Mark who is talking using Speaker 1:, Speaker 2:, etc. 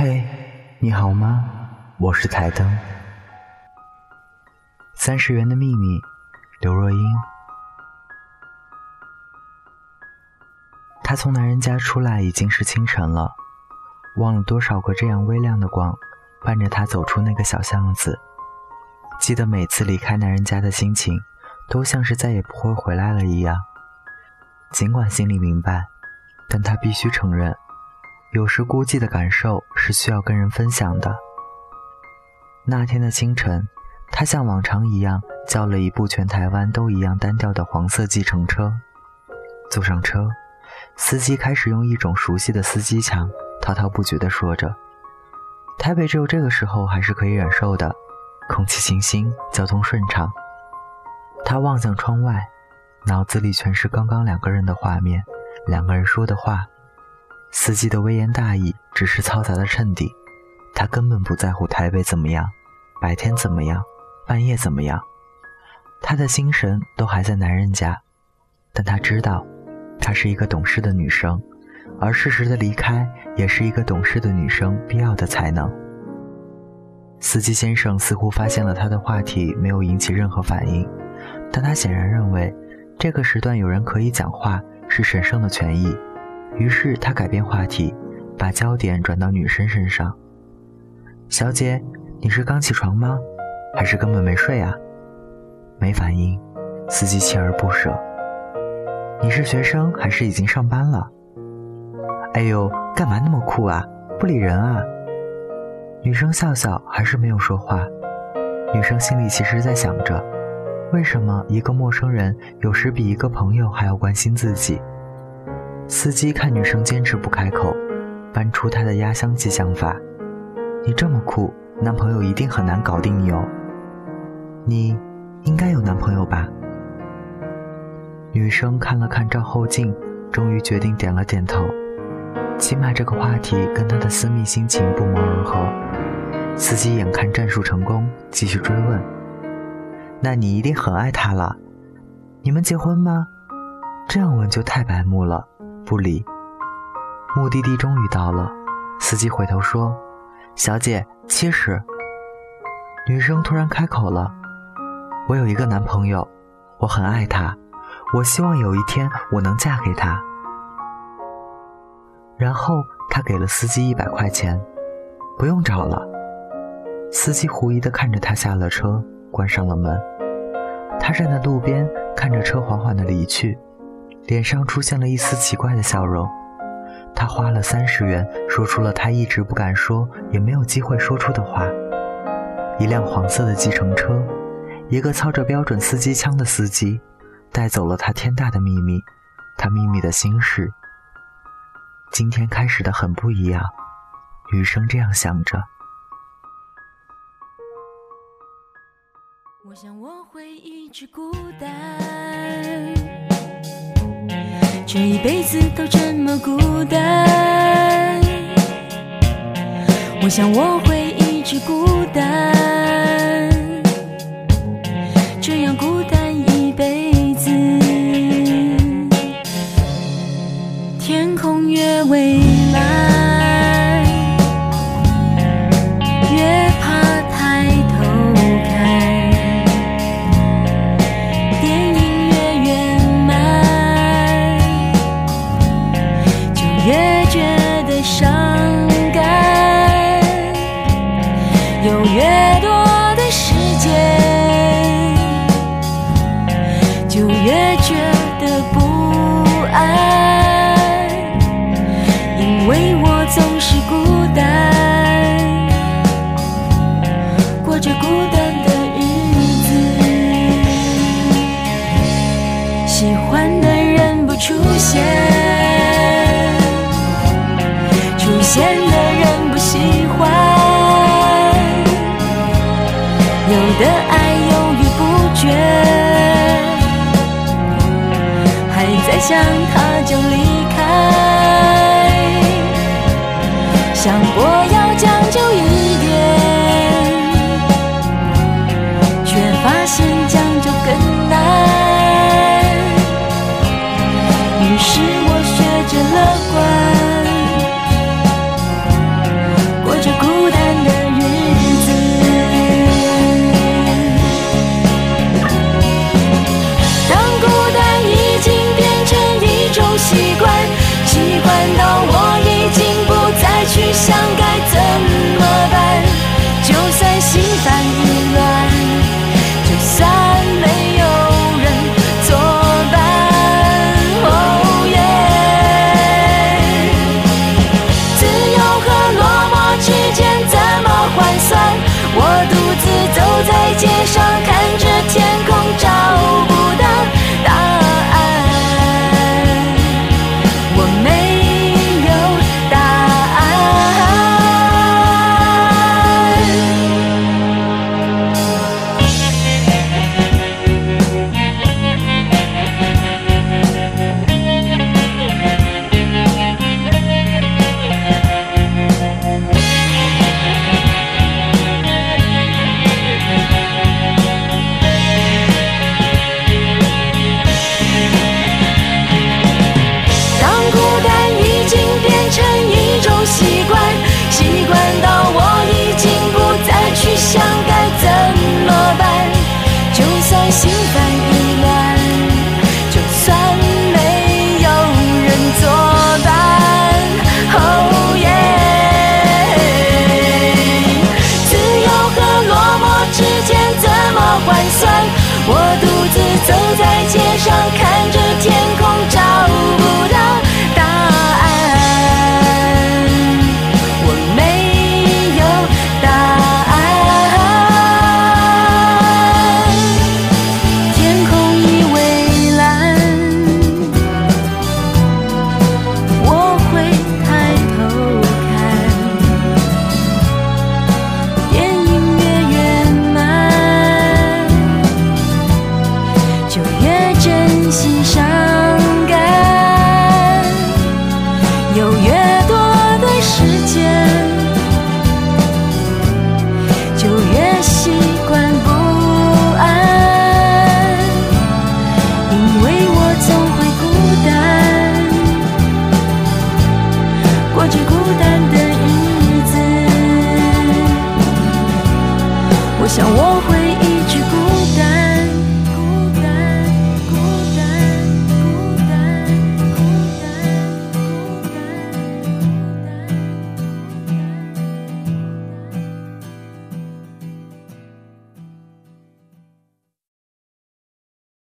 Speaker 1: 嘿，你好吗？我是台灯。三十元的秘密，刘若英。她从男人家出来已经是清晨了，忘了多少个这样微亮的光，伴着她走出那个小巷子。记得每次离开男人家的心情，都像是再也不会回来了一样。尽管心里明白，但她必须承认。有时孤寂的感受是需要跟人分享的。那天的清晨，他像往常一样叫了一部全台湾都一样单调的黄色计程车。坐上车，司机开始用一种熟悉的司机腔滔滔不绝地说着：“台北只有这个时候还是可以忍受的，空气清新，交通顺畅。”他望向窗外，脑子里全是刚刚两个人的画面，两个人说的话。司机的微言大义只是嘈杂的衬底，他根本不在乎台北怎么样，白天怎么样，半夜怎么样，他的心神都还在男人家。但他知道，她是一个懂事的女生，而适时的离开也是一个懂事的女生必要的才能。司机先生似乎发现了他的话题没有引起任何反应，但他显然认为，这个时段有人可以讲话是神圣的权益。于是他改变话题，把焦点转到女生身上。小姐，你是刚起床吗？还是根本没睡啊？没反应。司机锲而不舍。你是学生还是已经上班了？哎呦，干嘛那么酷啊？不理人啊？女生笑笑，还是没有说话。女生心里其实在想着，为什么一个陌生人有时比一个朋友还要关心自己？司机看女生坚持不开口，搬出他的压箱计想法：“你这么酷，男朋友一定很难搞定你哦。你应该有男朋友吧？”女生看了看照后镜，终于决定点了点头。起码这个话题跟她的私密心情不谋而合。司机眼看战术成功，继续追问：“那你一定很爱他了？你们结婚吗？”这样问就太白目了。不理。目的地终于到了，司机回头说：“小姐，七十。”女生突然开口了：“我有一个男朋友，我很爱他，我希望有一天我能嫁给他。”然后他给了司机一百块钱，不用找了。司机狐疑的看着他下了车，关上了门。他站在路边，看着车缓缓的离去。脸上出现了一丝奇怪的笑容，他花了三十元说出了他一直不敢说也没有机会说出的话。一辆黄色的计程车，一个操着标准司机腔的司机，带走了他天大的秘密，他秘密的心事。今天开始的很不一样，余生这样想着。我想我会一直孤单。这一辈子都这么孤单，我想我会一直孤单，这样孤单一辈子。天空越蔚蓝。有些人不喜欢，有的爱犹豫不决，还在想他就离开，想过要将就一点，却发现将就更难。于是我学着乐观，
Speaker 2: 走在街上，因为